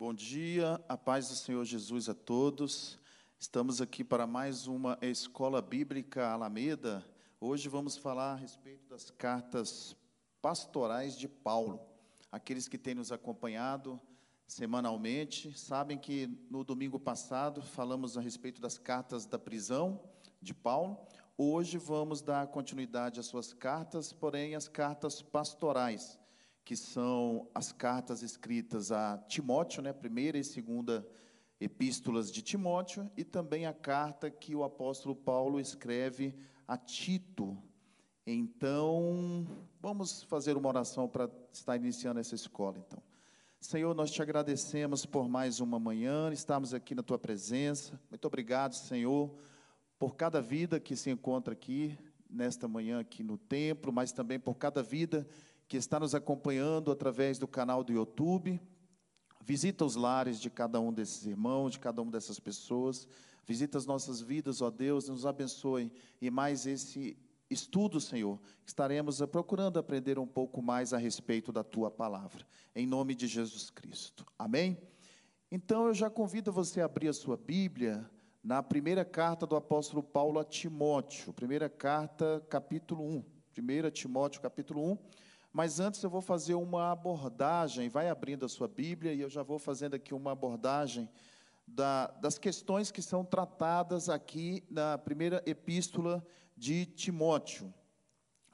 Bom dia, a paz do Senhor Jesus a todos. Estamos aqui para mais uma escola bíblica Alameda. Hoje vamos falar a respeito das cartas pastorais de Paulo. Aqueles que têm nos acompanhado semanalmente sabem que no domingo passado falamos a respeito das cartas da prisão de Paulo. Hoje vamos dar continuidade às suas cartas, porém as cartas pastorais, que são as cartas escritas a Timóteo, né, primeira e segunda epístolas de Timóteo, e também a carta que o apóstolo Paulo escreve a Tito. Então, vamos fazer uma oração para estar iniciando essa escola, então. Senhor, nós te agradecemos por mais uma manhã, estamos aqui na tua presença. Muito obrigado, Senhor por cada vida que se encontra aqui, nesta manhã, aqui no templo, mas também por cada vida que está nos acompanhando através do canal do YouTube. Visita os lares de cada um desses irmãos, de cada uma dessas pessoas. Visita as nossas vidas, ó Deus, nos abençoe. E mais esse estudo, Senhor, estaremos procurando aprender um pouco mais a respeito da tua palavra. Em nome de Jesus Cristo. Amém? Então eu já convido você a abrir a sua Bíblia na primeira carta do apóstolo Paulo a Timóteo, primeira carta, capítulo 1. 1 Timóteo, capítulo 1. Mas antes eu vou fazer uma abordagem, vai abrindo a sua Bíblia e eu já vou fazendo aqui uma abordagem da, das questões que são tratadas aqui na primeira epístola de Timóteo.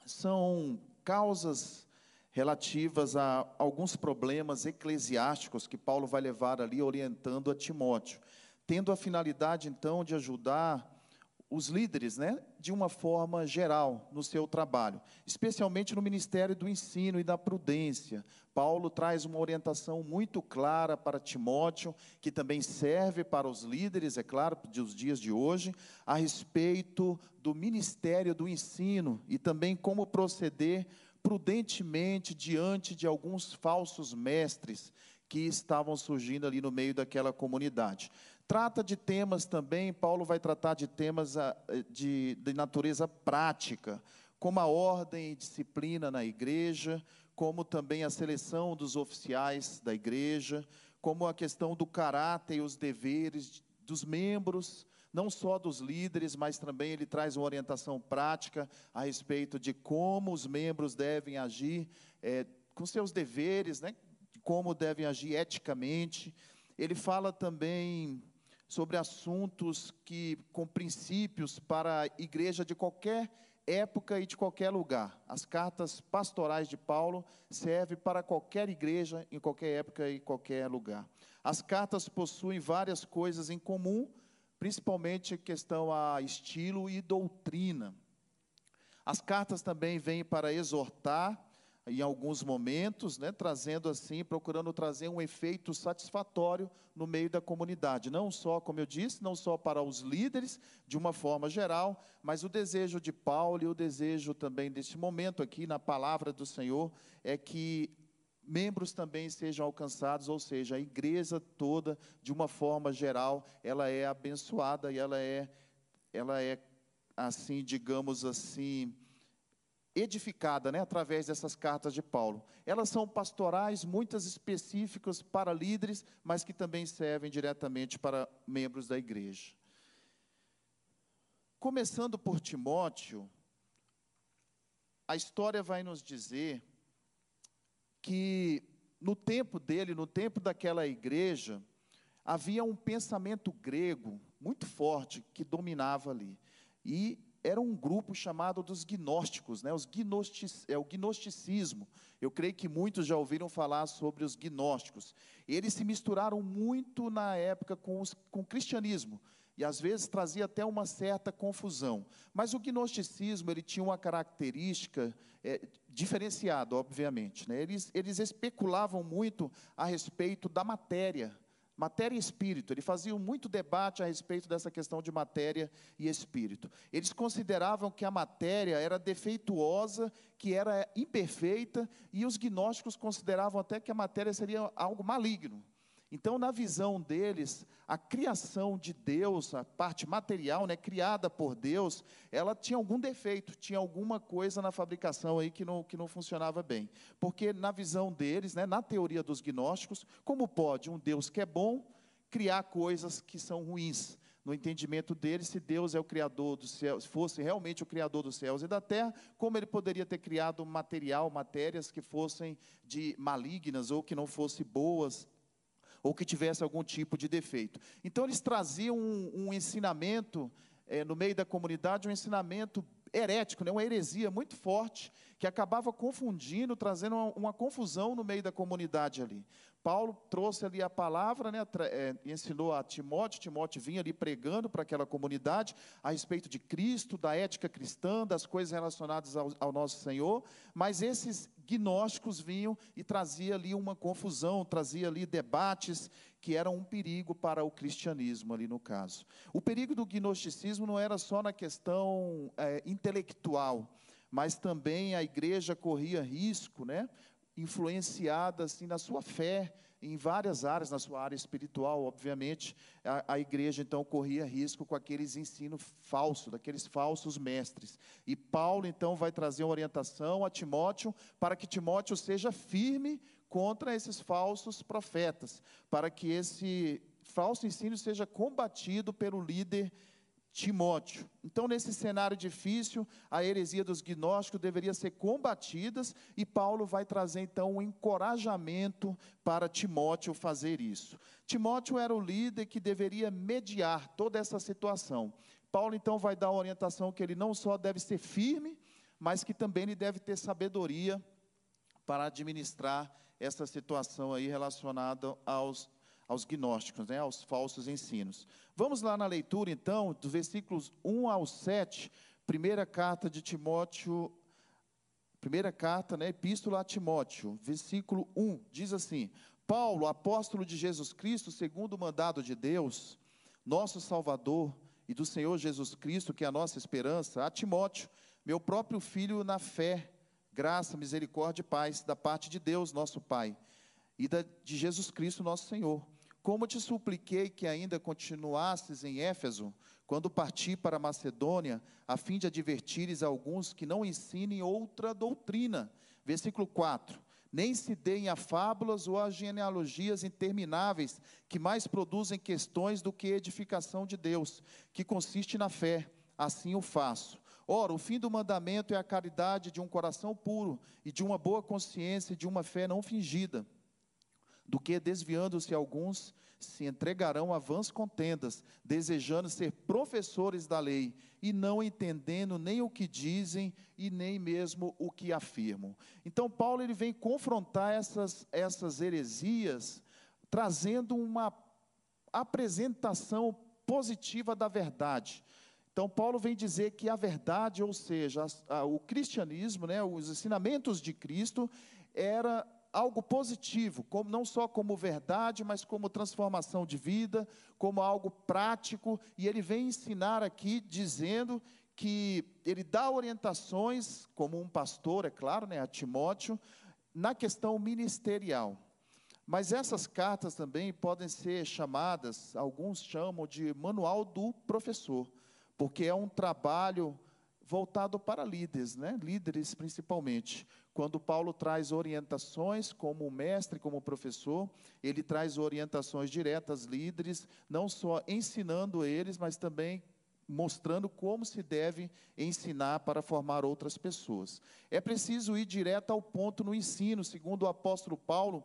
São causas relativas a alguns problemas eclesiásticos que Paulo vai levar ali orientando a Timóteo tendo a finalidade então de ajudar os líderes, né, de uma forma geral no seu trabalho, especialmente no ministério do ensino e da prudência. Paulo traz uma orientação muito clara para Timóteo, que também serve para os líderes, é claro, dos dias de hoje, a respeito do ministério do ensino e também como proceder prudentemente diante de alguns falsos mestres que estavam surgindo ali no meio daquela comunidade. Trata de temas também, Paulo vai tratar de temas ah, de, de natureza prática, como a ordem e disciplina na igreja, como também a seleção dos oficiais da igreja, como a questão do caráter e os deveres dos membros, não só dos líderes, mas também ele traz uma orientação prática a respeito de como os membros devem agir é, com seus deveres, né? como devem agir eticamente. Ele fala também sobre assuntos que com princípios para a igreja de qualquer época e de qualquer lugar. As cartas pastorais de Paulo servem para qualquer igreja em qualquer época e qualquer lugar. As cartas possuem várias coisas em comum, principalmente questão a estilo e doutrina. As cartas também vêm para exortar, em alguns momentos, né, trazendo assim, procurando trazer um efeito satisfatório no meio da comunidade. Não só, como eu disse, não só para os líderes, de uma forma geral, mas o desejo de Paulo e o desejo também deste momento aqui na palavra do Senhor é que membros também sejam alcançados, ou seja, a igreja toda, de uma forma geral, ela é abençoada e ela é, ela é assim, digamos assim, edificada né, através dessas cartas de Paulo. Elas são pastorais, muitas específicas para líderes, mas que também servem diretamente para membros da igreja. Começando por Timóteo, a história vai nos dizer que no tempo dele, no tempo daquela igreja, havia um pensamento grego muito forte que dominava ali. E era um grupo chamado dos gnósticos, né? Os gnostic, é o gnosticismo. Eu creio que muitos já ouviram falar sobre os gnósticos. Eles se misturaram muito na época com, os, com o cristianismo e às vezes trazia até uma certa confusão. Mas o gnosticismo ele tinha uma característica é, diferenciada, obviamente. Né? Eles, eles especulavam muito a respeito da matéria, Matéria e espírito, ele fazia muito debate a respeito dessa questão de matéria e espírito. Eles consideravam que a matéria era defeituosa, que era imperfeita, e os gnósticos consideravam até que a matéria seria algo maligno. Então, na visão deles, a criação de Deus, a parte material, né, criada por Deus, ela tinha algum defeito, tinha alguma coisa na fabricação aí que não, que não funcionava bem. Porque na visão deles, né, na teoria dos gnósticos, como pode um Deus que é bom criar coisas que são ruins? No entendimento deles, se Deus é o criador dos céus, fosse realmente o criador dos céus e da terra, como ele poderia ter criado material, matérias que fossem de malignas ou que não fossem boas? Ou que tivesse algum tipo de defeito. Então, eles traziam um, um ensinamento é, no meio da comunidade, um ensinamento herético, né, uma heresia muito forte, que acabava confundindo, trazendo uma, uma confusão no meio da comunidade ali. Paulo trouxe ali a palavra, né, é, ensinou a Timóteo, Timóteo vinha ali pregando para aquela comunidade a respeito de Cristo, da ética cristã, das coisas relacionadas ao, ao nosso Senhor, mas esses gnósticos vinham e trazia ali uma confusão, trazia ali debates que eram um perigo para o cristianismo ali no caso. O perigo do gnosticismo não era só na questão é, intelectual, mas também a igreja corria risco, né, influenciada assim na sua fé em várias áreas, na sua área espiritual, obviamente, a, a, igreja então corria risco com aqueles ensinos falsos, daqueles falsos mestres. E Paulo então vai trazer uma orientação a Timóteo para que Timóteo seja firme contra esses falsos profetas, para que esse falso ensino seja combatido pelo líder Timóteo. Então, nesse cenário difícil, a heresia dos gnósticos deveria ser combatida e Paulo vai trazer então um encorajamento para Timóteo fazer isso. Timóteo era o líder que deveria mediar toda essa situação. Paulo então vai dar a orientação que ele não só deve ser firme, mas que também ele deve ter sabedoria para administrar essa situação aí relacionada aos aos gnósticos, né, aos falsos ensinos. Vamos lá na leitura, então, dos versículos 1 ao 7, primeira carta de Timóteo, primeira carta, né, epístola a Timóteo, versículo 1, diz assim: Paulo, apóstolo de Jesus Cristo, segundo o mandado de Deus, nosso Salvador e do Senhor Jesus Cristo, que é a nossa esperança, a Timóteo, meu próprio filho na fé, graça, misericórdia e paz da parte de Deus, nosso Pai, e da, de Jesus Cristo, nosso Senhor como te supliquei que ainda continuasses em Éfeso, quando parti para Macedônia, a fim de advertires alguns que não ensinem outra doutrina. Versículo 4. Nem se deem a fábulas ou a genealogias intermináveis, que mais produzem questões do que edificação de Deus, que consiste na fé. Assim o faço. Ora, o fim do mandamento é a caridade de um coração puro e de uma boa consciência e de uma fé não fingida do que desviando-se alguns se entregarão a vãs contendas, desejando ser professores da lei e não entendendo nem o que dizem e nem mesmo o que afirmam. Então Paulo ele vem confrontar essas essas heresias, trazendo uma apresentação positiva da verdade. Então Paulo vem dizer que a verdade, ou seja, a, a, o cristianismo, né, os ensinamentos de Cristo era algo positivo, como, não só como verdade, mas como transformação de vida, como algo prático, e ele vem ensinar aqui dizendo que ele dá orientações, como um pastor, é claro, né, a Timóteo, na questão ministerial. Mas essas cartas também podem ser chamadas, alguns chamam de manual do professor, porque é um trabalho voltado para líderes, né? líderes principalmente. Quando Paulo traz orientações como mestre, como professor, ele traz orientações diretas líderes, não só ensinando eles, mas também mostrando como se deve ensinar para formar outras pessoas. É preciso ir direto ao ponto no ensino, segundo o apóstolo Paulo,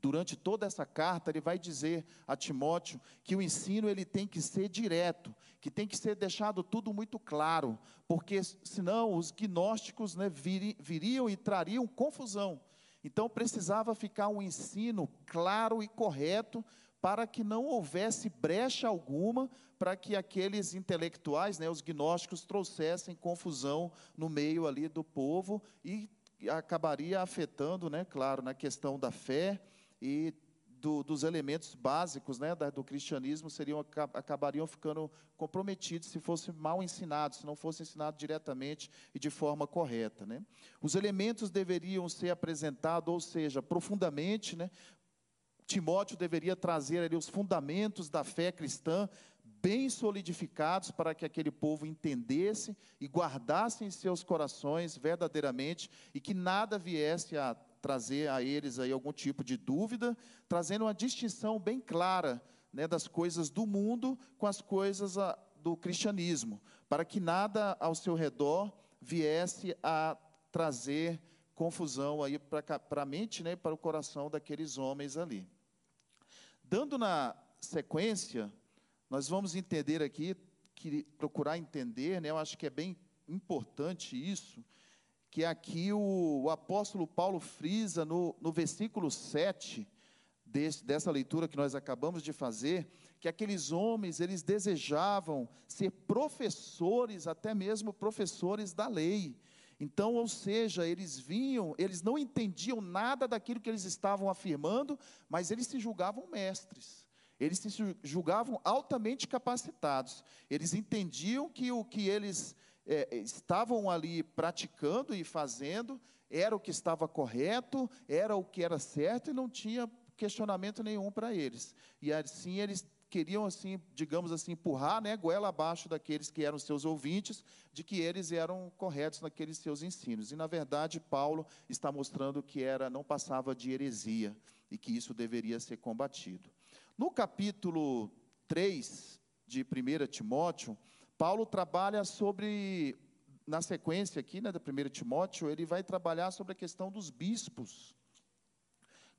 durante toda essa carta, ele vai dizer a Timóteo que o ensino ele tem que ser direto, que tem que ser deixado tudo muito claro, porque senão os gnósticos né, viriam e trariam confusão. Então precisava ficar um ensino claro e correto para que não houvesse brecha alguma para que aqueles intelectuais, né, os gnósticos, trouxessem confusão no meio ali do povo e acabaria afetando, né, claro, na questão da fé e do, dos elementos básicos né, da, do cristianismo seriam, acabariam ficando comprometidos se fosse mal ensinado, se não fosse ensinado diretamente e de forma correta. Né. Os elementos deveriam ser apresentados, ou seja, profundamente, né, Timóteo deveria trazer ali os fundamentos da fé cristã bem solidificados para que aquele povo entendesse e guardasse em seus corações verdadeiramente e que nada viesse a trazer a eles aí algum tipo de dúvida, trazendo uma distinção bem clara né, das coisas do mundo com as coisas a, do cristianismo, para que nada ao seu redor viesse a trazer confusão aí para a mente, né, para o coração daqueles homens ali. Dando na sequência, nós vamos entender aqui, que, procurar entender, né, eu acho que é bem importante isso, que aqui o, o apóstolo Paulo frisa no, no versículo 7 desse, dessa leitura que nós acabamos de fazer, que aqueles homens, eles desejavam ser professores, até mesmo professores da lei. Então, ou seja, eles vinham, eles não entendiam nada daquilo que eles estavam afirmando, mas eles se julgavam mestres. Eles se julgavam altamente capacitados. Eles entendiam que o que eles é, estavam ali praticando e fazendo era o que estava correto, era o que era certo e não tinha questionamento nenhum para eles. E assim eles queriam assim, digamos assim, empurrar, né, goela abaixo daqueles que eram seus ouvintes, de que eles eram corretos naqueles seus ensinos. E na verdade, Paulo está mostrando que era não passava de heresia e que isso deveria ser combatido. No capítulo 3 de 1 Timóteo, Paulo trabalha sobre na sequência aqui, né, da 1 Timóteo, ele vai trabalhar sobre a questão dos bispos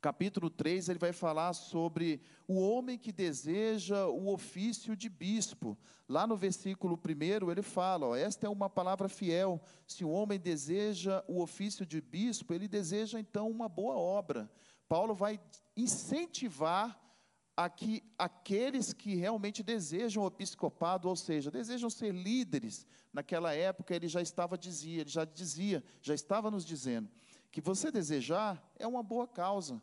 capítulo 3, ele vai falar sobre o homem que deseja o ofício de bispo. Lá no versículo 1, ele fala: ó, Esta é uma palavra fiel. Se o homem deseja o ofício de bispo, ele deseja então uma boa obra. Paulo vai incentivar aqueles que realmente desejam o episcopado, ou seja, desejam ser líderes. Naquela época ele já estava dizia, ele já dizia, já estava nos dizendo que você desejar é uma boa causa.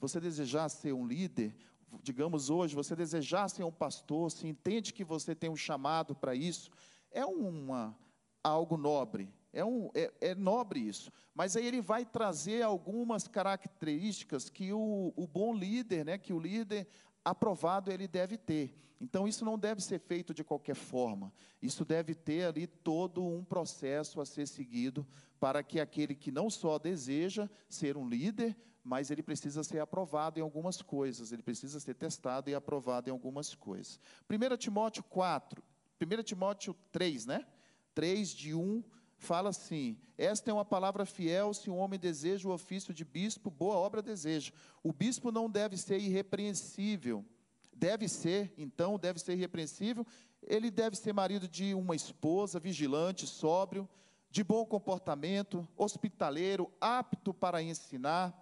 Você desejar ser um líder, digamos hoje, você desejar ser um pastor, se entende que você tem um chamado para isso, é uma, algo nobre, é, um, é, é, nobre isso. Mas aí ele vai trazer algumas características que o, o bom líder, né, que o líder aprovado ele deve ter. Então isso não deve ser feito de qualquer forma. Isso deve ter ali todo um processo a ser seguido para que aquele que não só deseja ser um líder, mas ele precisa ser aprovado em algumas coisas, ele precisa ser testado e aprovado em algumas coisas. 1 Timóteo 4, 1 Timóteo 3, né? 3 de 1 fala assim: Esta é uma palavra fiel, se um homem deseja o ofício de bispo, boa obra deseja. O bispo não deve ser irrepreensível. Deve ser, então, deve ser irrepreensível. Ele deve ser marido de uma esposa, vigilante, sóbrio, de bom comportamento, hospitaleiro, apto para ensinar,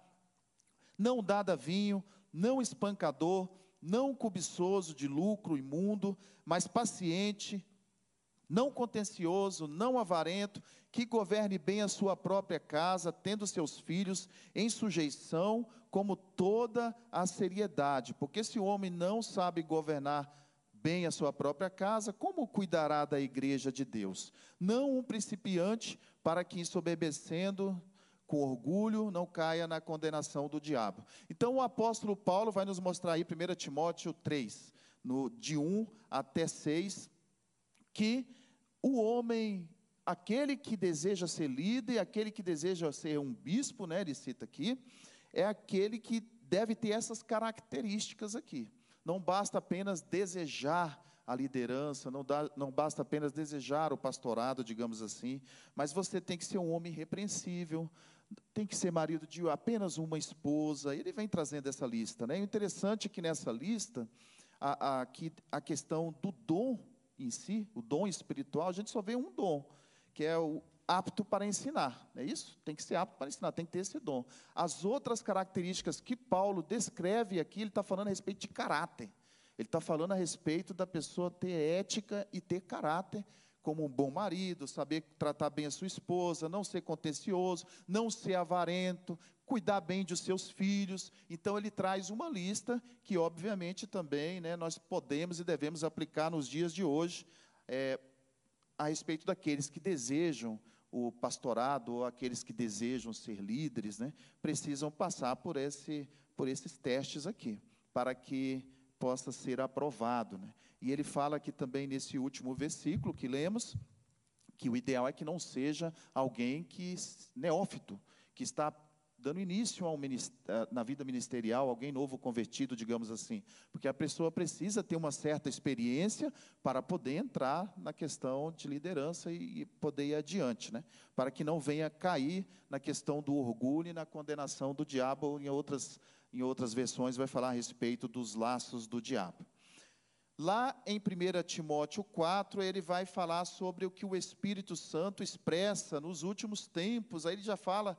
não dada vinho, não espancador, não cobiçoso de lucro imundo, mas paciente, não contencioso, não avarento, que governe bem a sua própria casa, tendo seus filhos em sujeição, como toda a seriedade. Porque se o homem não sabe governar bem a sua própria casa, como cuidará da igreja de Deus? Não um principiante para que, ensoberbecendo com orgulho, não caia na condenação do diabo. Então, o apóstolo Paulo vai nos mostrar aí, 1 Timóteo 3, no, de 1 até 6, que o homem, aquele que deseja ser líder, aquele que deseja ser um bispo, né, ele cita aqui, é aquele que deve ter essas características aqui. Não basta apenas desejar a liderança, não, dá, não basta apenas desejar o pastorado, digamos assim, mas você tem que ser um homem irrepreensível, tem que ser marido de apenas uma esposa. Ele vem trazendo essa lista. Né? O interessante é que nessa lista, a, a, a questão do dom em si, o dom espiritual, a gente só vê um dom, que é o apto para ensinar, não é isso? Tem que ser apto para ensinar, tem que ter esse dom. As outras características que Paulo descreve aqui, ele está falando a respeito de caráter. Ele está falando a respeito da pessoa ter ética e ter caráter, como um bom marido, saber tratar bem a sua esposa, não ser contencioso, não ser avarento, cuidar bem de seus filhos. Então ele traz uma lista que, obviamente, também né, nós podemos e devemos aplicar nos dias de hoje é, a respeito daqueles que desejam o pastorado ou aqueles que desejam ser líderes, né, precisam passar por esse por esses testes aqui, para que possa ser aprovado. Né? E ele fala aqui também nesse último versículo que lemos, que o ideal é que não seja alguém que neófito, que está dando início ao, na vida ministerial, alguém novo convertido, digamos assim, porque a pessoa precisa ter uma certa experiência para poder entrar na questão de liderança e, e poder ir adiante, né? Para que não venha cair na questão do orgulho e na condenação do diabo, em outras em outras versões vai falar a respeito dos laços do diabo. Lá em 1 Timóteo 4, ele vai falar sobre o que o Espírito Santo expressa nos últimos tempos. Aí ele já fala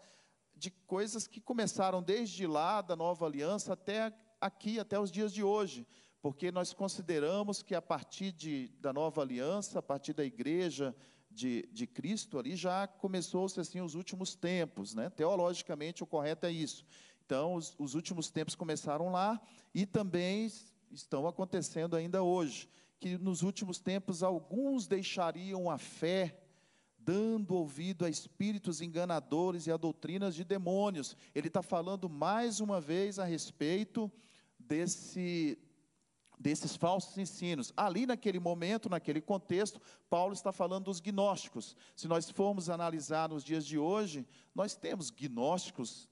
de coisas que começaram desde lá, da nova aliança, até aqui, até os dias de hoje. Porque nós consideramos que a partir de, da nova aliança, a partir da igreja de, de Cristo, ali já começou-se assim os últimos tempos. Né? Teologicamente, o correto é isso. Então, os, os últimos tempos começaram lá e também estão acontecendo ainda hoje. Que nos últimos tempos alguns deixariam a fé dando ouvido a espíritos enganadores e a doutrinas de demônios. Ele está falando mais uma vez a respeito desse, desses falsos ensinos. Ali, naquele momento, naquele contexto, Paulo está falando dos gnósticos. Se nós formos analisar nos dias de hoje, nós temos gnósticos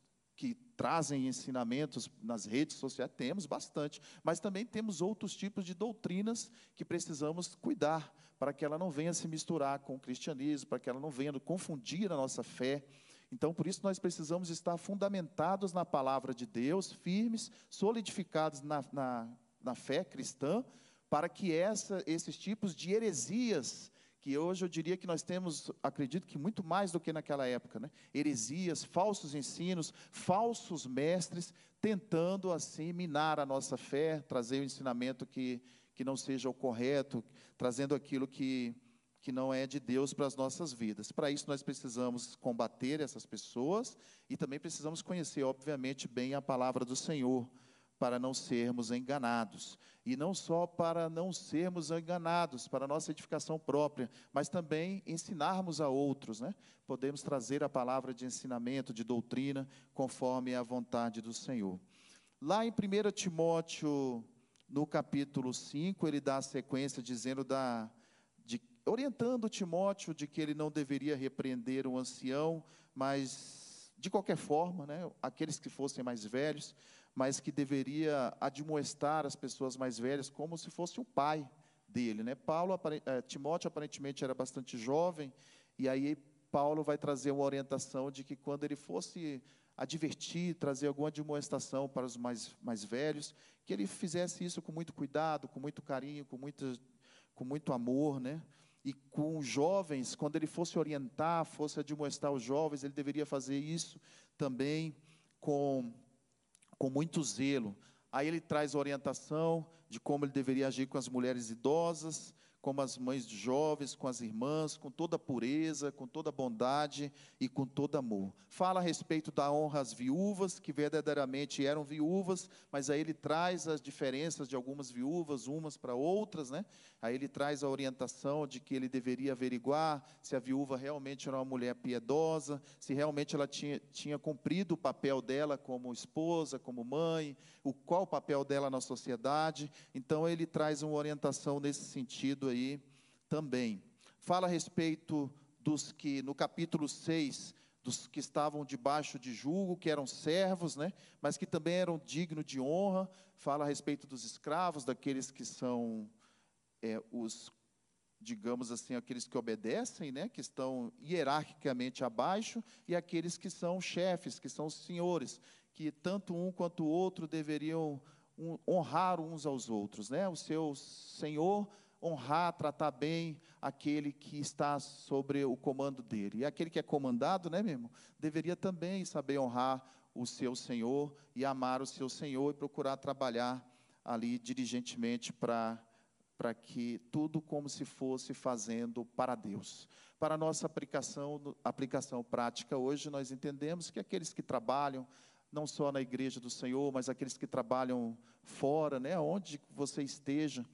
trazem ensinamentos nas redes sociais, temos bastante, mas também temos outros tipos de doutrinas que precisamos cuidar, para que ela não venha se misturar com o cristianismo, para que ela não venha confundir a nossa fé. Então, por isso, nós precisamos estar fundamentados na palavra de Deus, firmes, solidificados na, na, na fé cristã, para que essa, esses tipos de heresias que hoje eu diria que nós temos, acredito que muito mais do que naquela época, né? heresias, falsos ensinos, falsos mestres, tentando assim minar a nossa fé, trazer o um ensinamento que, que não seja o correto, trazendo aquilo que, que não é de Deus para as nossas vidas. Para isso nós precisamos combater essas pessoas e também precisamos conhecer, obviamente, bem a palavra do Senhor para não sermos enganados. E não só para não sermos enganados, para nossa edificação própria, mas também ensinarmos a outros, né? Podemos trazer a palavra de ensinamento, de doutrina, conforme a vontade do Senhor. Lá em 1 Timóteo, no capítulo 5, ele dá a sequência dizendo da orientando Timóteo de que ele não deveria repreender o ancião, mas de qualquer forma, né, aqueles que fossem mais velhos, mas que deveria admoestar as pessoas mais velhas como se fosse o pai dele. Né? Paulo, é, Timóteo aparentemente era bastante jovem, e aí Paulo vai trazer uma orientação de que quando ele fosse advertir, trazer alguma admoestação para os mais, mais velhos, que ele fizesse isso com muito cuidado, com muito carinho, com muito, com muito amor, né? E com os jovens, quando ele fosse orientar, fosse admoestar os jovens, ele deveria fazer isso também com com muito zelo. Aí ele traz orientação de como ele deveria agir com as mulheres idosas, como as mães jovens, com as irmãs, com toda pureza, com toda bondade e com todo amor. Fala a respeito da honra às viúvas, que verdadeiramente eram viúvas, mas aí ele traz as diferenças de algumas viúvas, umas para outras, né? Aí ele traz a orientação de que ele deveria averiguar se a viúva realmente era uma mulher piedosa, se realmente ela tinha, tinha cumprido o papel dela como esposa, como mãe, o qual o papel dela na sociedade. Então ele traz uma orientação nesse sentido aí também. Fala a respeito dos que, no capítulo 6, dos que estavam debaixo de julgo, que eram servos, né, mas que também eram dignos de honra. Fala a respeito dos escravos, daqueles que são é, os, digamos assim, aqueles que obedecem, né, que estão hierarquicamente abaixo, e aqueles que são chefes, que são senhores, que tanto um quanto o outro deveriam honrar uns aos outros, né? O seu senhor honrar, tratar bem aquele que está sobre o comando dele. E aquele que é comandado, né, meu irmão, deveria também saber honrar o seu senhor e amar o seu senhor e procurar trabalhar ali diligentemente para para que tudo como se fosse fazendo para Deus. Para a nossa aplicação, aplicação prática hoje, nós entendemos que aqueles que trabalham, não só na igreja do Senhor, mas aqueles que trabalham fora, né, onde você esteja,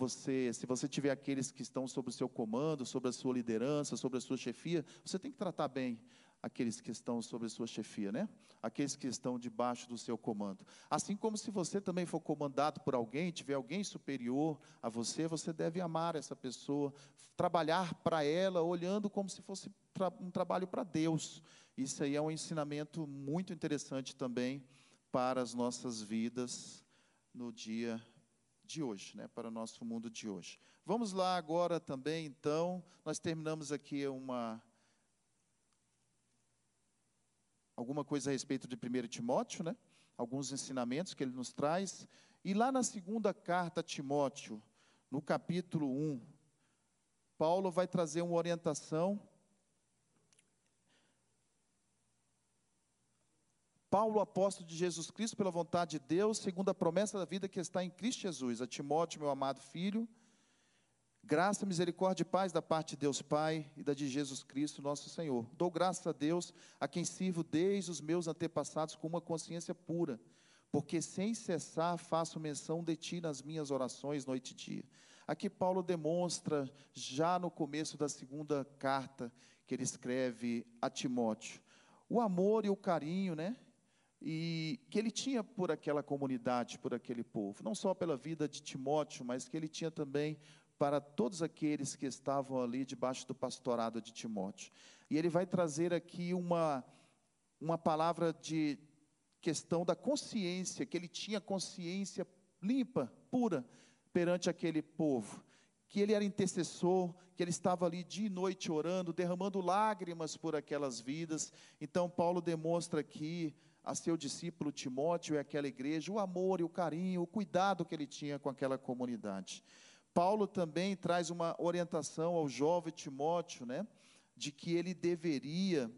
você, se você tiver aqueles que estão sob o seu comando, sobre a sua liderança, sobre a sua chefia, você tem que tratar bem aqueles que estão sob a sua chefia, né? Aqueles que estão debaixo do seu comando. Assim como se você também for comandado por alguém, tiver alguém superior a você, você deve amar essa pessoa, trabalhar para ela, olhando como se fosse um trabalho para Deus. Isso aí é um ensinamento muito interessante também para as nossas vidas no dia de hoje, né, para o nosso mundo de hoje. Vamos lá agora também, então, nós terminamos aqui uma alguma coisa a respeito de 1 Timóteo, né? Alguns ensinamentos que ele nos traz. E lá na segunda carta a Timóteo, no capítulo 1, Paulo vai trazer uma orientação Paulo, apóstolo de Jesus Cristo, pela vontade de Deus, segundo a promessa da vida que está em Cristo Jesus, a Timóteo, meu amado filho, graça, misericórdia e paz da parte de Deus Pai e da de Jesus Cristo, nosso Senhor. Dou graças a Deus, a quem sirvo desde os meus antepassados com uma consciência pura, porque sem cessar faço menção de ti nas minhas orações noite e dia. Aqui Paulo demonstra, já no começo da segunda carta que ele escreve a Timóteo, o amor e o carinho, né? E que ele tinha por aquela comunidade, por aquele povo, não só pela vida de Timóteo, mas que ele tinha também para todos aqueles que estavam ali debaixo do pastorado de Timóteo. E ele vai trazer aqui uma, uma palavra de questão da consciência, que ele tinha consciência limpa, pura, perante aquele povo. Que ele era intercessor, que ele estava ali dia e noite orando, derramando lágrimas por aquelas vidas. Então, Paulo demonstra aqui a seu discípulo Timóteo e aquela igreja, o amor e o carinho, o cuidado que ele tinha com aquela comunidade. Paulo também traz uma orientação ao jovem Timóteo, né, de que ele deveria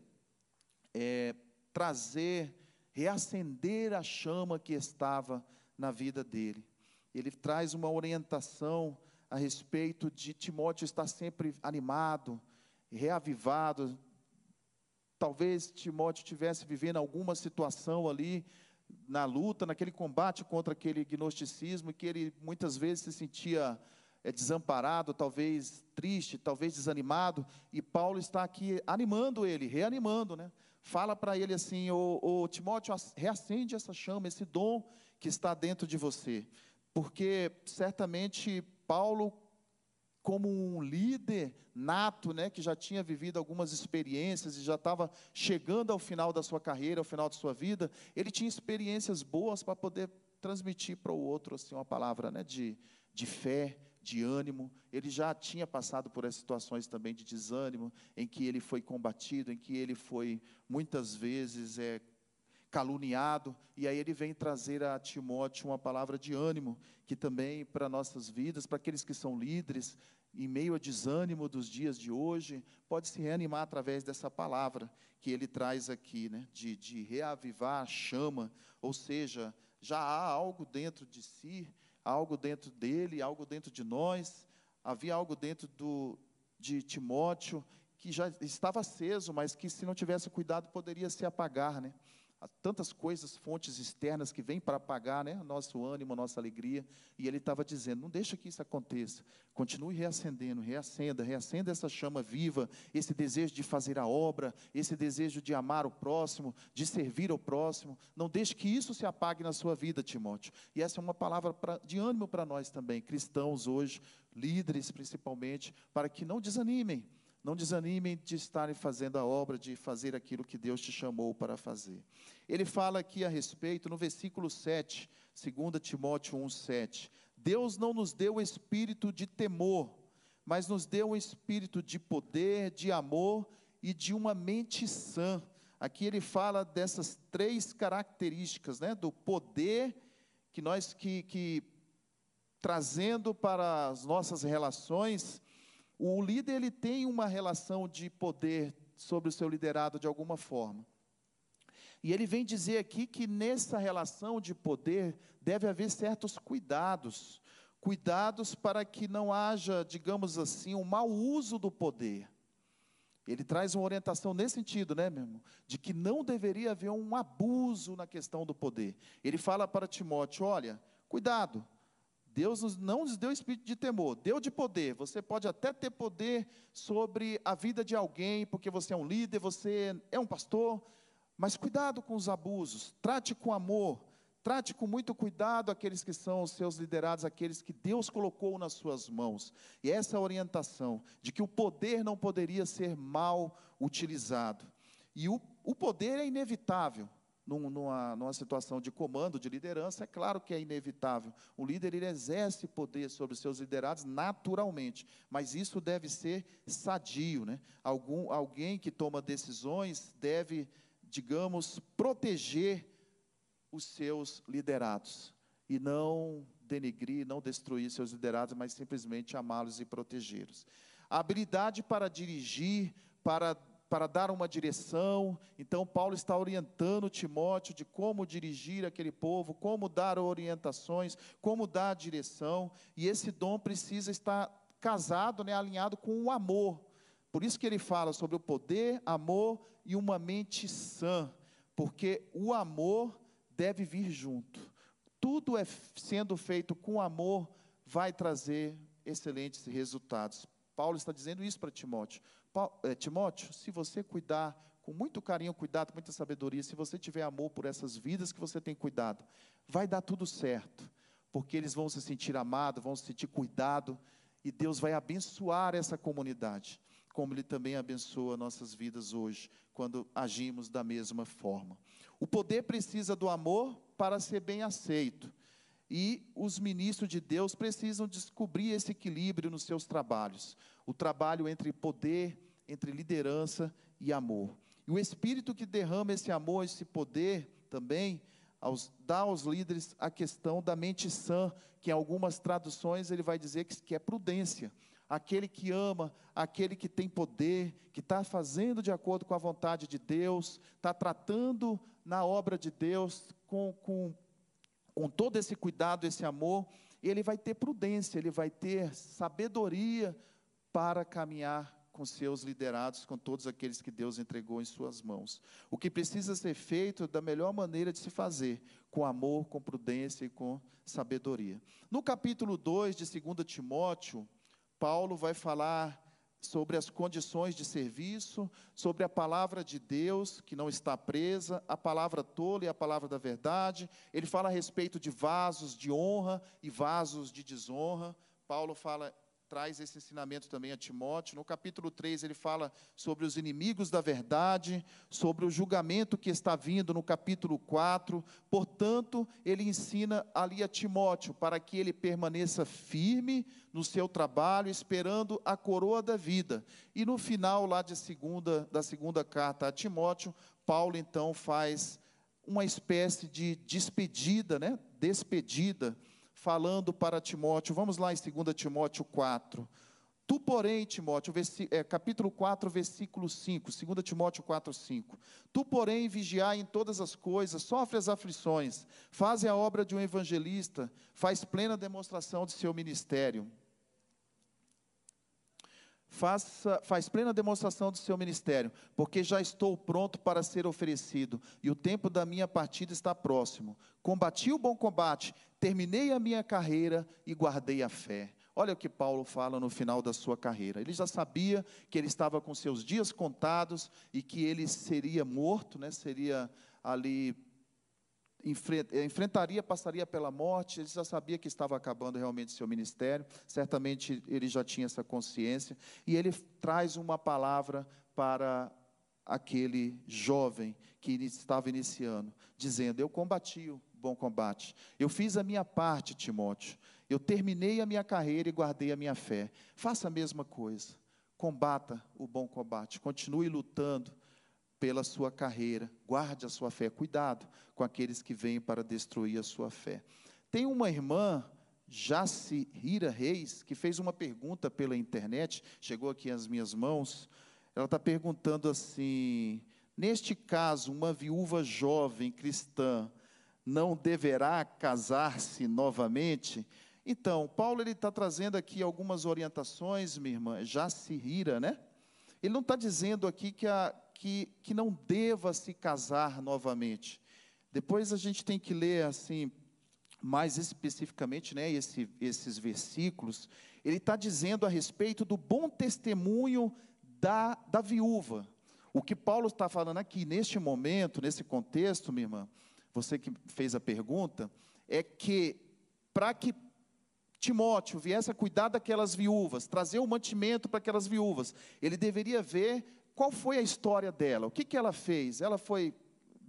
é, trazer, reacender a chama que estava na vida dele. Ele traz uma orientação a respeito de Timóteo estar sempre animado, reavivado, Talvez Timóteo tivesse vivendo alguma situação ali na luta, naquele combate contra aquele gnosticismo, que ele muitas vezes se sentia é, desamparado, talvez triste, talvez desanimado, e Paulo está aqui animando ele, reanimando, né? Fala para ele assim: ô, Timóteo, reacende essa chama, esse dom que está dentro de você, porque certamente Paulo como um líder nato, né, que já tinha vivido algumas experiências e já estava chegando ao final da sua carreira, ao final da sua vida, ele tinha experiências boas para poder transmitir para o outro assim uma palavra, né, de, de fé, de ânimo. Ele já tinha passado por essas situações também de desânimo, em que ele foi combatido, em que ele foi muitas vezes é, caluniado, e aí ele vem trazer a Timóteo uma palavra de ânimo, que também para nossas vidas, para aqueles que são líderes, em meio a desânimo dos dias de hoje, pode se reanimar através dessa palavra que ele traz aqui, né, de, de reavivar a chama, ou seja, já há algo dentro de si, algo dentro dele, algo dentro de nós, havia algo dentro do, de Timóteo que já estava aceso, mas que se não tivesse cuidado poderia se apagar, né? Tantas coisas, fontes externas que vêm para apagar né, nosso ânimo, nossa alegria. E ele estava dizendo: não deixa que isso aconteça. Continue reacendendo, reacenda, reacenda essa chama viva, esse desejo de fazer a obra, esse desejo de amar o próximo, de servir ao próximo. Não deixe que isso se apague na sua vida, Timóteo. E essa é uma palavra pra, de ânimo para nós também, cristãos hoje, líderes principalmente, para que não desanimem não desanimem de estarem fazendo a obra, de fazer aquilo que Deus te chamou para fazer. Ele fala aqui a respeito, no versículo 7, 2 Timóteo 1, 7. Deus não nos deu o espírito de temor, mas nos deu um espírito de poder, de amor e de uma mente sã. Aqui ele fala dessas três características, né, do poder que nós que, que trazendo para as nossas relações, o líder ele tem uma relação de poder sobre o seu liderado de alguma forma. E ele vem dizer aqui que nessa relação de poder deve haver certos cuidados, cuidados para que não haja, digamos assim, um mau uso do poder. Ele traz uma orientação nesse sentido, né, meu irmão? De que não deveria haver um abuso na questão do poder. Ele fala para Timóteo: olha, cuidado, Deus não nos deu espírito de temor, deu de poder. Você pode até ter poder sobre a vida de alguém, porque você é um líder, você é um pastor, mas cuidado com os abusos, trate com amor, trate com muito cuidado aqueles que são os seus liderados, aqueles que Deus colocou nas suas mãos. E essa orientação de que o poder não poderia ser mal utilizado. E o, o poder é inevitável numa, numa situação de comando, de liderança, é claro que é inevitável. O líder ele exerce poder sobre seus liderados naturalmente, mas isso deve ser sadio. Né? Algum, alguém que toma decisões deve, digamos, proteger os seus liderados e não denegrir, não destruir seus liderados, mas simplesmente amá-los e protegê-los. A habilidade para dirigir, para para dar uma direção. Então, Paulo está orientando Timóteo de como dirigir aquele povo, como dar orientações, como dar direção. E esse dom precisa estar casado, né, alinhado com o amor. Por isso que ele fala sobre o poder, amor e uma mente sã, porque o amor deve vir junto. Tudo é sendo feito com amor vai trazer excelentes resultados. Paulo está dizendo isso para Timóteo. É, Timóteo, se você cuidar com muito carinho, cuidado, muita sabedoria, se você tiver amor por essas vidas que você tem cuidado, vai dar tudo certo, porque eles vão se sentir amados, vão se sentir cuidado, e Deus vai abençoar essa comunidade, como Ele também abençoa nossas vidas hoje, quando agimos da mesma forma. O poder precisa do amor para ser bem aceito. E os ministros de Deus precisam descobrir esse equilíbrio nos seus trabalhos. O trabalho entre poder, entre liderança e amor. E o Espírito que derrama esse amor, esse poder também, aos, dá aos líderes a questão da mente sã, que em algumas traduções ele vai dizer que, que é prudência. Aquele que ama, aquele que tem poder, que está fazendo de acordo com a vontade de Deus, está tratando na obra de Deus com, com com todo esse cuidado, esse amor, ele vai ter prudência, ele vai ter sabedoria para caminhar com seus liderados, com todos aqueles que Deus entregou em suas mãos. O que precisa ser feito da melhor maneira de se fazer, com amor, com prudência e com sabedoria. No capítulo 2 de 2 Timóteo, Paulo vai falar sobre as condições de serviço, sobre a palavra de Deus que não está presa, a palavra tola e a palavra da verdade. Ele fala a respeito de vasos de honra e vasos de desonra. Paulo fala traz esse ensinamento também a Timóteo. No capítulo 3, ele fala sobre os inimigos da verdade, sobre o julgamento que está vindo no capítulo 4. Portanto, ele ensina ali a Timóteo para que ele permaneça firme no seu trabalho, esperando a coroa da vida. E no final lá de segunda, da segunda carta a Timóteo, Paulo então faz uma espécie de despedida, né? Despedida falando para Timóteo. Vamos lá em 2 Timóteo 4. Tu, porém, Timóteo, é, capítulo 4, versículo 5, 2 Timóteo 4, 5. Tu, porém, vigiai em todas as coisas, sofre as aflições, faz a obra de um evangelista, faz plena demonstração de seu ministério faça, faz plena demonstração do seu ministério, porque já estou pronto para ser oferecido, e o tempo da minha partida está próximo. Combati o bom combate, terminei a minha carreira e guardei a fé. Olha o que Paulo fala no final da sua carreira. Ele já sabia que ele estava com seus dias contados e que ele seria morto, né, seria ali eh, enfrentaria, passaria pela morte, ele já sabia que estava acabando realmente seu ministério, certamente ele já tinha essa consciência, e ele traz uma palavra para aquele jovem que estava iniciando, dizendo: Eu combati o bom combate, eu fiz a minha parte, Timóteo, eu terminei a minha carreira e guardei a minha fé. Faça a mesma coisa, combata o bom combate, continue lutando pela sua carreira, guarde a sua fé, cuidado com aqueles que vêm para destruir a sua fé. Tem uma irmã, Jacira Reis, que fez uma pergunta pela internet, chegou aqui às minhas mãos. Ela está perguntando assim: neste caso, uma viúva jovem cristã não deverá casar-se novamente? Então, Paulo ele está trazendo aqui algumas orientações, minha irmã, Jacira, né? Ele não está dizendo aqui que a, que, que não deva se casar novamente. Depois a gente tem que ler assim mais especificamente, né, esse, esses versículos, ele está dizendo a respeito do bom testemunho da, da viúva. O que Paulo está falando aqui, neste momento, nesse contexto, minha irmã, você que fez a pergunta, é que para que Timóteo viesse a cuidar daquelas viúvas, trazer o mantimento para aquelas viúvas, ele deveria ver qual foi a história dela, o que, que ela fez. Ela foi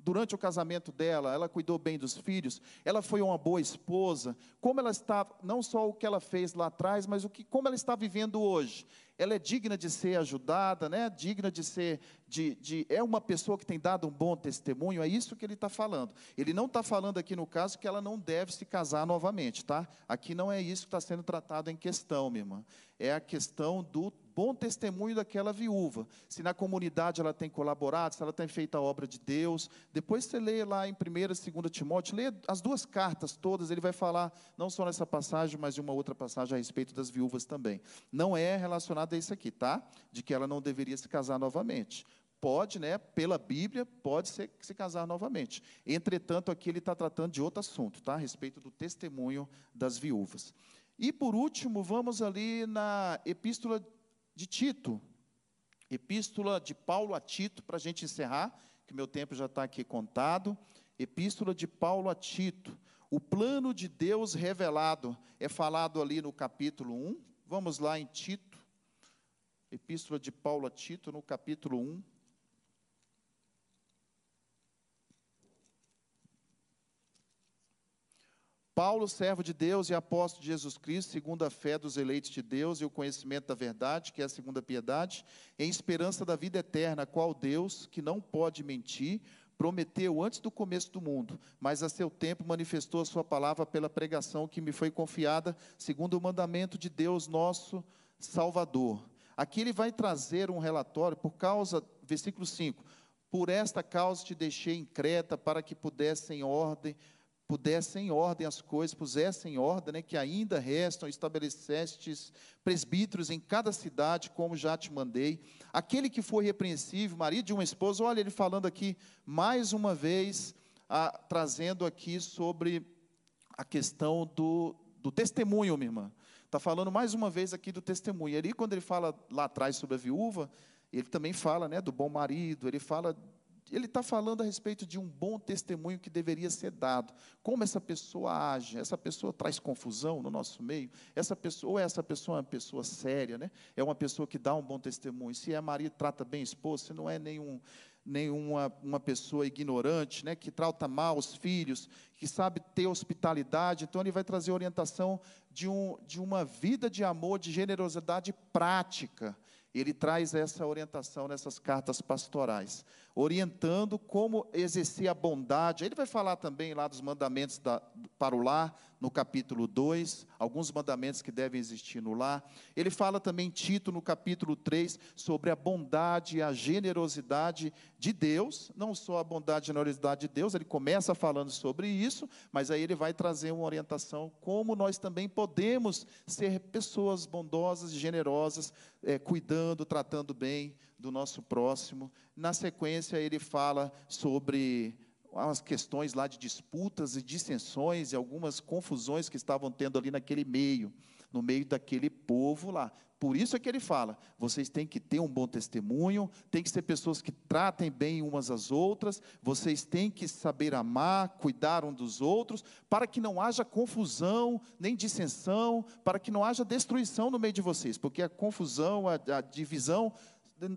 durante o casamento dela, ela cuidou bem dos filhos, ela foi uma boa esposa, como ela está, não só o que ela fez lá atrás, mas o que, como ela está vivendo hoje. Ela é digna de ser ajudada, né? digna de ser, de, de, é uma pessoa que tem dado um bom testemunho, é isso que ele está falando. Ele não está falando aqui no caso que ela não deve se casar novamente, tá? Aqui não é isso que está sendo tratado em questão, minha irmã. É a questão do bom testemunho daquela viúva. Se na comunidade ela tem colaborado, se ela tem feito a obra de Deus. Depois você lê lá em 1 e 2 Timóteo, lê as duas cartas todas, ele vai falar, não só nessa passagem, mas de uma outra passagem a respeito das viúvas também. Não é relacionado a isso aqui, tá? De que ela não deveria se casar novamente pode, né, pela Bíblia, pode ser, se casar novamente. Entretanto, aqui ele está tratando de outro assunto, tá? A respeito do testemunho das viúvas. E por último, vamos ali na epístola de Tito, epístola de Paulo a Tito, para a gente encerrar, que meu tempo já está aqui contado. Epístola de Paulo a Tito. O plano de Deus revelado é falado ali no capítulo 1. Vamos lá em Tito. Epístola de Paulo a Tito, no capítulo 1. Paulo, servo de Deus e apóstolo de Jesus Cristo, segundo a fé dos eleitos de Deus e o conhecimento da verdade, que é a segunda piedade, em esperança da vida eterna, qual Deus, que não pode mentir, prometeu antes do começo do mundo, mas a seu tempo manifestou a sua palavra pela pregação que me foi confiada, segundo o mandamento de Deus nosso Salvador. Aqui ele vai trazer um relatório por causa, versículo 5, por esta causa te deixei em Creta, para que pudesse em ordem pudessem em ordem as coisas, pusessem em ordem, né, que ainda restam, estabelecestes presbíteros em cada cidade, como já te mandei. Aquele que foi repreensível, marido de uma esposa, olha ele falando aqui, mais uma vez, a, trazendo aqui sobre a questão do, do testemunho, minha irmã. Está falando mais uma vez aqui do testemunho. E ali, quando ele fala lá atrás sobre a viúva, ele também fala né, do bom marido, ele fala ele está falando a respeito de um bom testemunho que deveria ser dado. Como essa pessoa age? Essa pessoa traz confusão no nosso meio? Essa pessoa, ou essa pessoa é uma pessoa séria, né? É uma pessoa que dá um bom testemunho. Se é marido, trata bem a esposa, se não é nenhum, nenhuma uma pessoa ignorante, né? Que trata mal os filhos, que sabe ter hospitalidade. Então, ele vai trazer orientação de, um, de uma vida de amor, de generosidade prática ele traz essa orientação nessas cartas pastorais, orientando como exercer a bondade. Ele vai falar também lá dos mandamentos da, para o lar, no capítulo 2, alguns mandamentos que devem existir no lar. Ele fala também, Tito, no capítulo 3, sobre a bondade e a generosidade de Deus, não só a bondade e a generosidade de Deus, ele começa falando sobre isso, mas aí ele vai trazer uma orientação como nós também podemos ser pessoas bondosas e generosas, é, cuidando, tratando bem do nosso próximo. Na sequência, ele fala sobre umas questões lá de disputas e dissensões e algumas confusões que estavam tendo ali naquele meio, no meio daquele povo lá. Por isso é que ele fala: vocês têm que ter um bom testemunho, tem que ser pessoas que tratem bem umas às outras, vocês têm que saber amar, cuidar um dos outros, para que não haja confusão, nem dissensão, para que não haja destruição no meio de vocês, porque a confusão, a, a divisão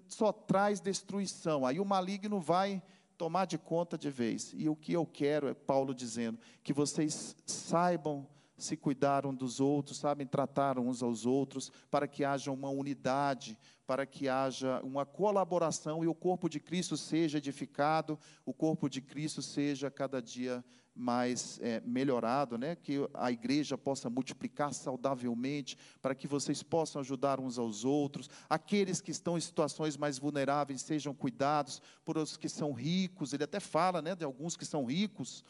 só traz destruição. Aí o maligno vai tomar de conta de vez. E o que eu quero é Paulo dizendo que vocês saibam se cuidar um dos outros, sabem tratar uns aos outros, para que haja uma unidade, para que haja uma colaboração e o corpo de Cristo seja edificado, o corpo de Cristo seja cada dia mais é, melhorado, né? que a igreja possa multiplicar saudavelmente, para que vocês possam ajudar uns aos outros, aqueles que estão em situações mais vulneráveis sejam cuidados, por os que são ricos, ele até fala né, de alguns que são ricos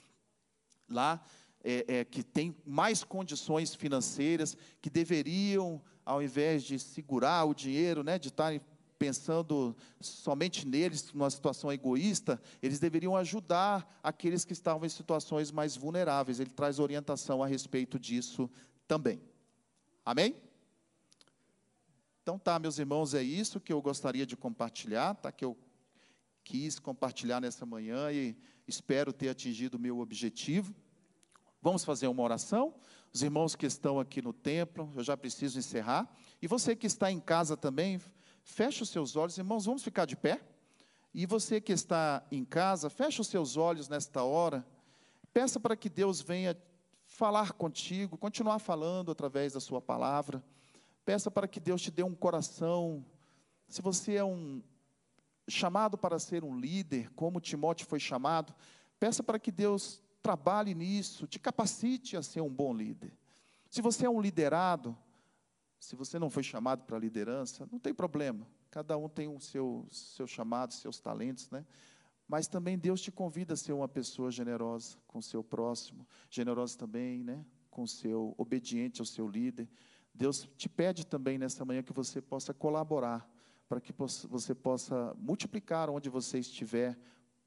lá, é, é, que têm mais condições financeiras, que deveriam, ao invés de segurar o dinheiro, né, de estarem pensando somente neles, numa situação egoísta, eles deveriam ajudar aqueles que estavam em situações mais vulneráveis. Ele traz orientação a respeito disso também. Amém? Então tá, meus irmãos, é isso que eu gostaria de compartilhar, tá? Que eu quis compartilhar nessa manhã e espero ter atingido o meu objetivo. Vamos fazer uma oração? Os irmãos que estão aqui no templo, eu já preciso encerrar. E você que está em casa também, feche os seus olhos, irmãos, vamos ficar de pé? E você que está em casa, feche os seus olhos nesta hora. Peça para que Deus venha falar contigo, continuar falando através da sua palavra. Peça para que Deus te dê um coração. Se você é um chamado para ser um líder, como Timóteo foi chamado, peça para que Deus trabalhe nisso, te capacite a ser um bom líder. Se você é um liderado, se você não foi chamado para a liderança, não tem problema. Cada um tem o seu, seu chamado, seus talentos, né? Mas também Deus te convida a ser uma pessoa generosa com o seu próximo, generosa também, né? Com o seu, obediente ao seu líder. Deus te pede também nessa manhã que você possa colaborar, para que você possa multiplicar onde você estiver,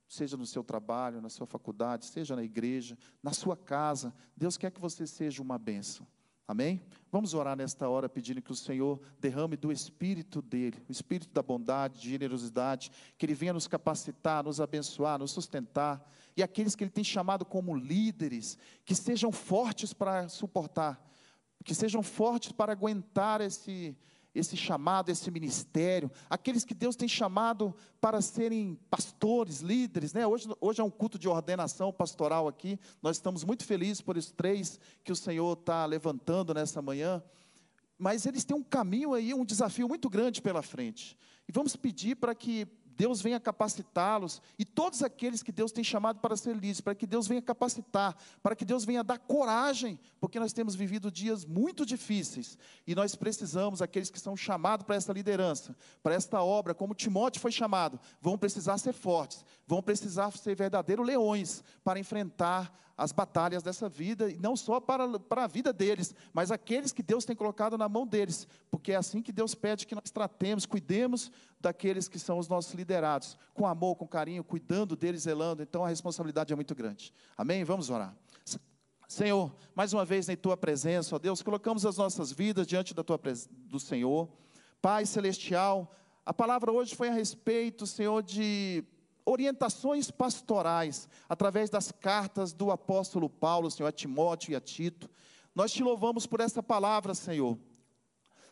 seja no seu trabalho, na sua faculdade, seja na igreja, na sua casa. Deus quer que você seja uma bênção. Amém? Vamos orar nesta hora pedindo que o Senhor derrame do Espírito dele, o Espírito da bondade, de generosidade, que Ele venha nos capacitar, nos abençoar, nos sustentar, e aqueles que Ele tem chamado como líderes, que sejam fortes para suportar, que sejam fortes para aguentar esse, esse chamado, esse ministério, aqueles que Deus tem chamado para serem pastores, líderes, né? Hoje, hoje é um culto de ordenação pastoral aqui, nós estamos muito felizes por esses três que o Senhor está levantando nessa manhã, mas eles têm um caminho aí, um desafio muito grande pela frente, e vamos pedir para que Deus venha capacitá-los e todos aqueles que Deus tem chamado para ser líderes, para que Deus venha capacitar, para que Deus venha dar coragem, porque nós temos vivido dias muito difíceis e nós precisamos, aqueles que são chamados para essa liderança, para esta obra, como Timóteo foi chamado, vão precisar ser fortes, vão precisar ser verdadeiros leões para enfrentar as batalhas dessa vida, e não só para, para a vida deles, mas aqueles que Deus tem colocado na mão deles, porque é assim que Deus pede que nós tratemos, cuidemos daqueles que são os nossos liderados, com amor, com carinho, cuidando deles, zelando, então a responsabilidade é muito grande. Amém? Vamos orar. Senhor, mais uma vez em tua presença, ó Deus, colocamos as nossas vidas diante da tua do Senhor. Pai celestial, a palavra hoje foi a respeito, Senhor, de orientações pastorais, através das cartas do apóstolo Paulo, Senhor, a Timóteo e a Tito. Nós te louvamos por essa palavra, Senhor.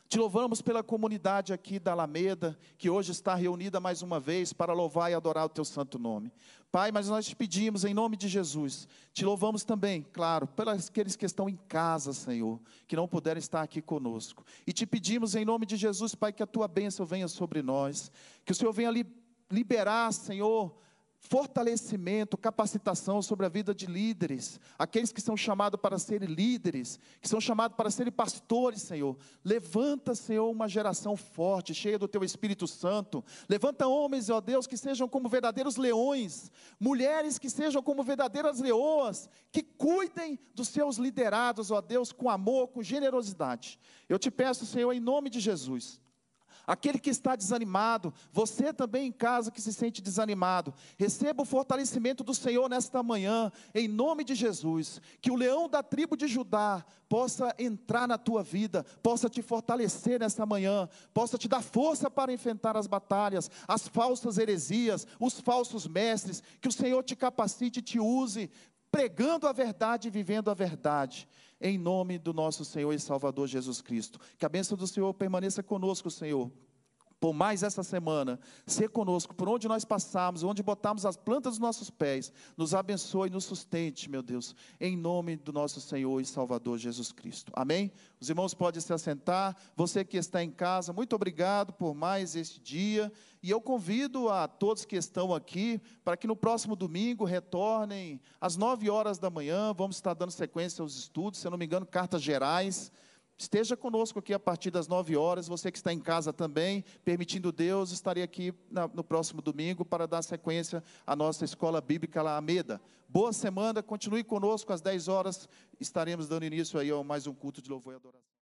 Te louvamos pela comunidade aqui da Alameda, que hoje está reunida mais uma vez para louvar e adorar o teu santo nome. Pai, mas nós te pedimos em nome de Jesus, te louvamos também, claro, pelos aqueles que estão em casa, Senhor, que não puderam estar aqui conosco. E te pedimos em nome de Jesus, Pai, que a tua bênção venha sobre nós, que o Senhor venha ali liberar, Senhor, fortalecimento, capacitação sobre a vida de líderes, aqueles que são chamados para serem líderes, que são chamados para serem pastores, Senhor. Levanta, Senhor, uma geração forte, cheia do Teu Espírito Santo. Levanta homens, ó Deus, que sejam como verdadeiros leões, mulheres que sejam como verdadeiras leoas, que cuidem dos seus liderados, ó Deus, com amor, com generosidade. Eu te peço, Senhor, em nome de Jesus Aquele que está desanimado, você também em casa que se sente desanimado, receba o fortalecimento do Senhor nesta manhã, em nome de Jesus. Que o leão da tribo de Judá possa entrar na tua vida, possa te fortalecer nesta manhã, possa te dar força para enfrentar as batalhas, as falsas heresias, os falsos mestres. Que o Senhor te capacite e te use, pregando a verdade e vivendo a verdade em nome do nosso Senhor e Salvador Jesus Cristo. Que a bênção do Senhor permaneça conosco, Senhor por mais essa semana, ser conosco, por onde nós passarmos, onde botarmos as plantas dos nossos pés, nos abençoe nos sustente, meu Deus, em nome do nosso Senhor e Salvador Jesus Cristo. Amém? Os irmãos podem se assentar, você que está em casa, muito obrigado por mais este dia, e eu convido a todos que estão aqui, para que no próximo domingo retornem às nove horas da manhã, vamos estar dando sequência aos estudos, se eu não me engano, cartas gerais, Esteja conosco aqui a partir das 9 horas, você que está em casa também, permitindo Deus, estarei aqui na, no próximo domingo para dar sequência à nossa escola bíblica Alameda. Boa semana, continue conosco às 10 horas, estaremos dando início aí a mais um culto de louvor e adoração.